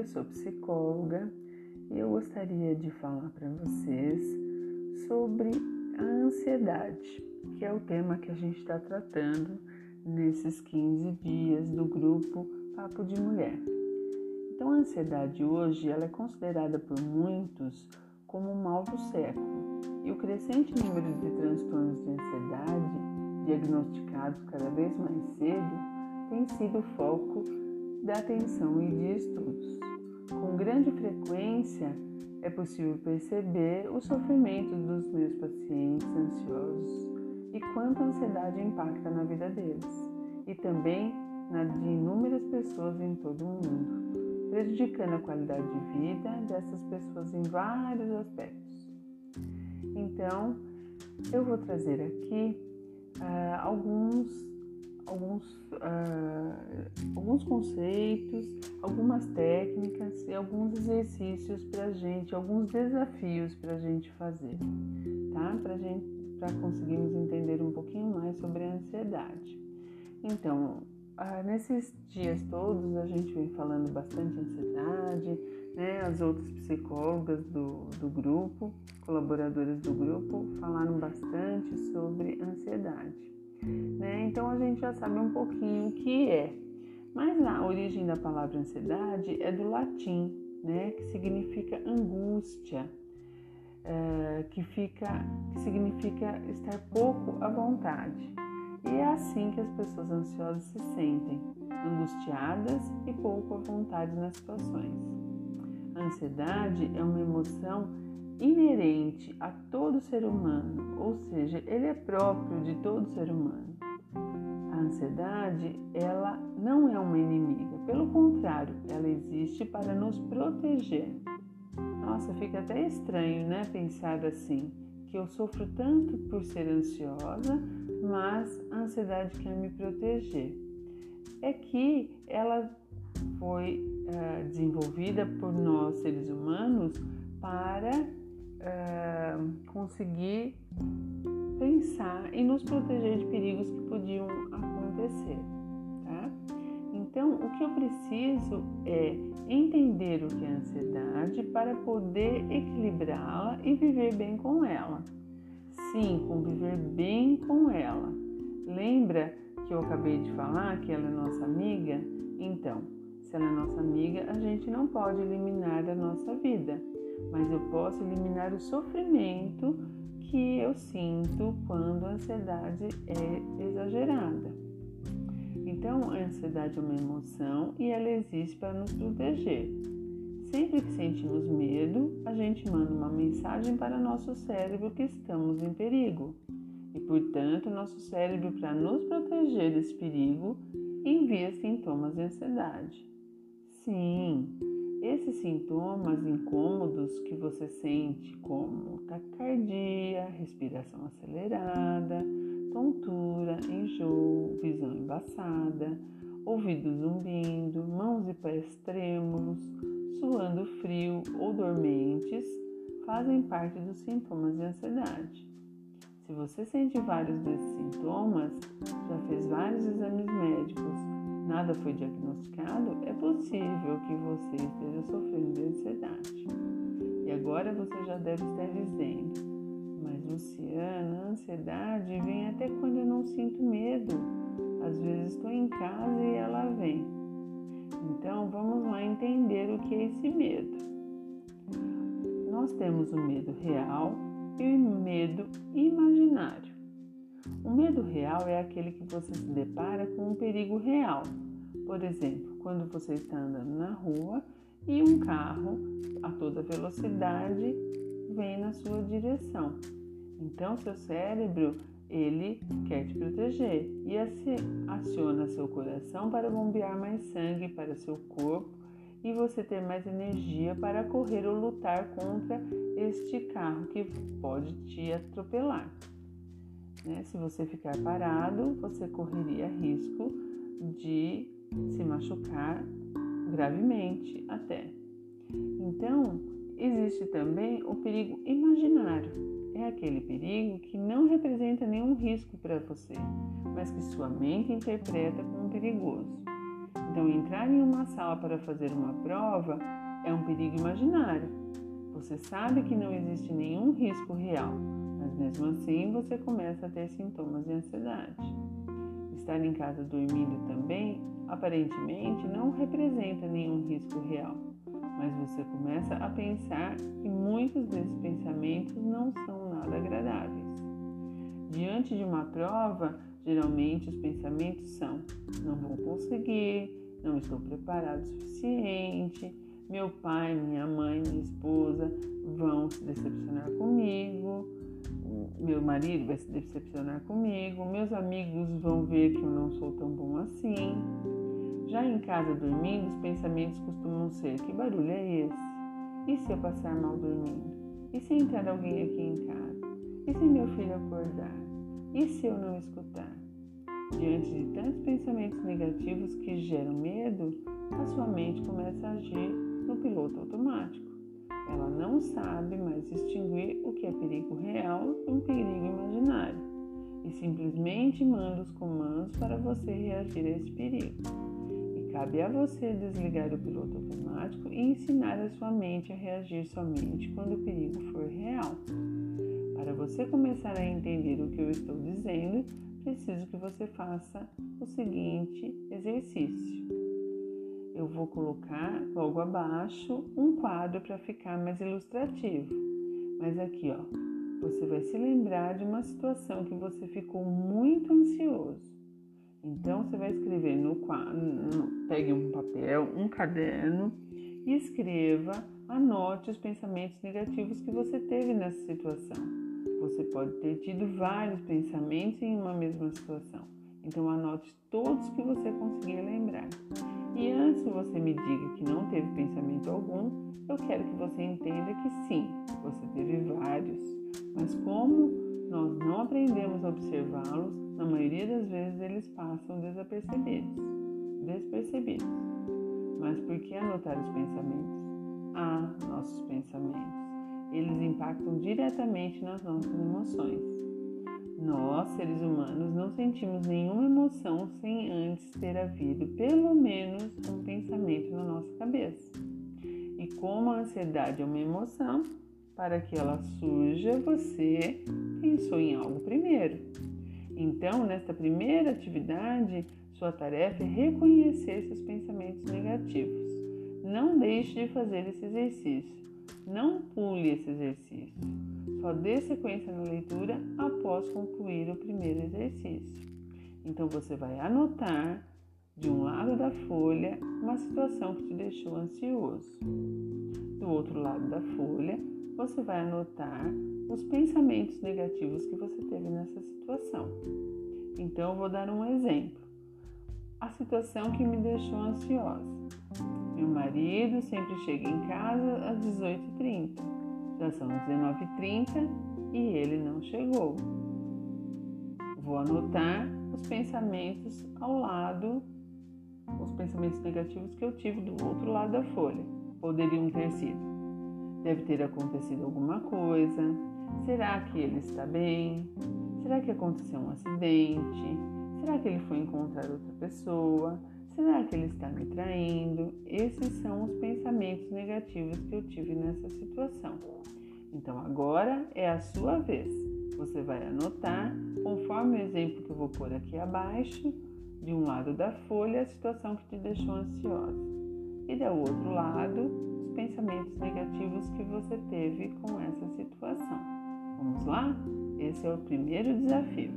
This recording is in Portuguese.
eu sou psicóloga e eu gostaria de falar para vocês sobre a ansiedade, que é o tema que a gente está tratando nesses 15 dias do grupo Papo de Mulher. Então, a ansiedade hoje ela é considerada por muitos como um mal do século e o crescente número de transtornos de ansiedade diagnosticados cada vez mais cedo tem sido foco da atenção e de estudos. Com grande frequência, é possível perceber o sofrimento dos meus pacientes ansiosos e quanto a ansiedade impacta na vida deles, e também na de inúmeras pessoas em todo o mundo, prejudicando a qualidade de vida dessas pessoas em vários aspectos. Então, eu vou trazer aqui uh, alguns alguns, uh, alguns conceitos, algumas técnicas e alguns exercícios para gente, alguns desafios para a gente fazer, tá? Para gente, para conseguirmos entender um pouquinho mais sobre a ansiedade. Então, uh, nesses dias todos a gente vem falando bastante ansiedade, né? As outras psicólogas do, do grupo, colaboradoras do grupo, falaram bastante sobre ansiedade. Né? Então a gente já sabe um pouquinho o que é. Mas a origem da palavra ansiedade é do latim, né? que significa angústia, é, que, fica, que significa estar pouco à vontade. E é assim que as pessoas ansiosas se sentem, angustiadas e pouco à vontade nas situações. A ansiedade é uma emoção inerente a todo ser humano, ou seja, ele é próprio de todo ser humano. A ansiedade, ela não é uma inimiga, pelo contrário, ela existe para nos proteger. Nossa, fica até estranho, né, pensar assim, que eu sofro tanto por ser ansiosa, mas a ansiedade quer me proteger. É que ela foi uh, desenvolvida por nós seres humanos para é, conseguir pensar e nos proteger de perigos que podiam acontecer, tá? Então, o que eu preciso é entender o que é ansiedade para poder equilibrá-la e viver bem com ela. Sim, conviver bem com ela. Lembra que eu acabei de falar que ela é nossa amiga? Então, se ela é nossa amiga, a gente não pode eliminar da nossa vida mas eu posso eliminar o sofrimento que eu sinto quando a ansiedade é exagerada. Então, a ansiedade é uma emoção e ela existe para nos proteger. Sempre que sentimos medo, a gente manda uma mensagem para nosso cérebro que estamos em perigo. E, portanto, nosso cérebro, para nos proteger desse perigo, envia sintomas de ansiedade. Sim, esses sintomas incômodos que você sente, como taquicardia, respiração acelerada, tontura, enjoo, visão embaçada, ouvidos zumbindo, mãos e pés trêmulos, suando frio ou dormentes, fazem parte dos sintomas de ansiedade. Se você sente vários desses sintomas, já fez vários exames médicos, nada foi diagnosticado, é possível que você esteja sofrendo de ansiedade. E agora você já deve estar dizendo, mas Luciana, a ansiedade vem até quando eu não sinto medo. Às vezes estou em casa e ela vem. Então vamos lá entender o que é esse medo. Nós temos o medo real e o medo imaginário. O medo real é aquele que você se depara com um perigo real. Por exemplo, quando você está andando na rua e um carro a toda velocidade vem na sua direção. Então, seu cérebro ele quer te proteger e aciona seu coração para bombear mais sangue para seu corpo e você ter mais energia para correr ou lutar contra este carro que pode te atropelar. Né? Se você ficar parado, você correria risco de se machucar gravemente até. Então, existe também o perigo imaginário. É aquele perigo que não representa nenhum risco para você, mas que sua mente interpreta como perigoso. Então, entrar em uma sala para fazer uma prova é um perigo imaginário. Você sabe que não existe nenhum risco real, mesmo assim você começa a ter sintomas de ansiedade. Estar em casa dormindo também, aparentemente, não representa nenhum risco real, mas você começa a pensar que muitos desses pensamentos não são nada agradáveis. Diante de uma prova, geralmente os pensamentos são: não vou conseguir, não estou preparado o suficiente, meu pai, minha mãe, minha esposa vão se decepcionar comigo, meu marido vai se decepcionar comigo, meus amigos vão ver que eu não sou tão bom assim. Já em casa dormindo, os pensamentos costumam ser: que barulho é esse? E se eu passar mal dormindo? E se entrar alguém aqui em casa? E se meu filho acordar? E se eu não escutar? Diante de tantos pensamentos negativos que geram medo, a sua mente começa a agir no piloto automático. Ela não sabe mais distinguir o que é perigo real de um perigo imaginário e simplesmente manda os comandos para você reagir a esse perigo. E cabe a você desligar o piloto automático e ensinar a sua mente a reagir somente quando o perigo for real. Para você começar a entender o que eu estou dizendo, preciso que você faça o seguinte exercício eu vou colocar logo abaixo um quadro para ficar mais ilustrativo. Mas aqui, ó, você vai se lembrar de uma situação que você ficou muito ansioso. Então você vai escrever no quadro, pegue um papel, um caderno e escreva, anote os pensamentos negativos que você teve nessa situação. Você pode ter tido vários pensamentos em uma mesma situação. Então anote todos que você conseguir lembrar. E antes que você me diga que não teve pensamento algum, eu quero que você entenda que sim, você teve vários. Mas como nós não aprendemos a observá-los, na maioria das vezes eles passam desapercebidos, despercebidos. Mas por que anotar os pensamentos? Ah, nossos pensamentos. Eles impactam diretamente nas nossas emoções. Nós, seres humanos, não sentimos nenhuma emoção sem antes ter havido pelo menos um pensamento na nossa cabeça. E como a ansiedade é uma emoção, para que ela surja, você pensou em algo primeiro. Então, nesta primeira atividade, sua tarefa é reconhecer seus pensamentos negativos. Não deixe de fazer esse exercício. Não pule esse exercício. Só dê sequência na leitura após concluir o primeiro exercício. Então você vai anotar de um lado da folha uma situação que te deixou ansioso. Do outro lado da folha, você vai anotar os pensamentos negativos que você teve nessa situação. Então eu vou dar um exemplo. A situação que me deixou ansiosa. Meu marido sempre chega em casa às 18h30 já são 19h30 e ele não chegou. Vou anotar os pensamentos ao lado, os pensamentos negativos que eu tive do outro lado da folha. Poderiam ter sido: deve ter acontecido alguma coisa. Será que ele está bem? Será que aconteceu um acidente? Será que ele foi encontrar outra pessoa? Será que ele está me traindo? Esses são os pensamentos negativos que eu tive nessa situação. Então agora é a sua vez. Você vai anotar, conforme o exemplo que eu vou pôr aqui abaixo, de um lado da folha a situação que te deixou ansiosa e do outro lado os pensamentos negativos que você teve com essa situação. Vamos lá? Esse é o primeiro desafio.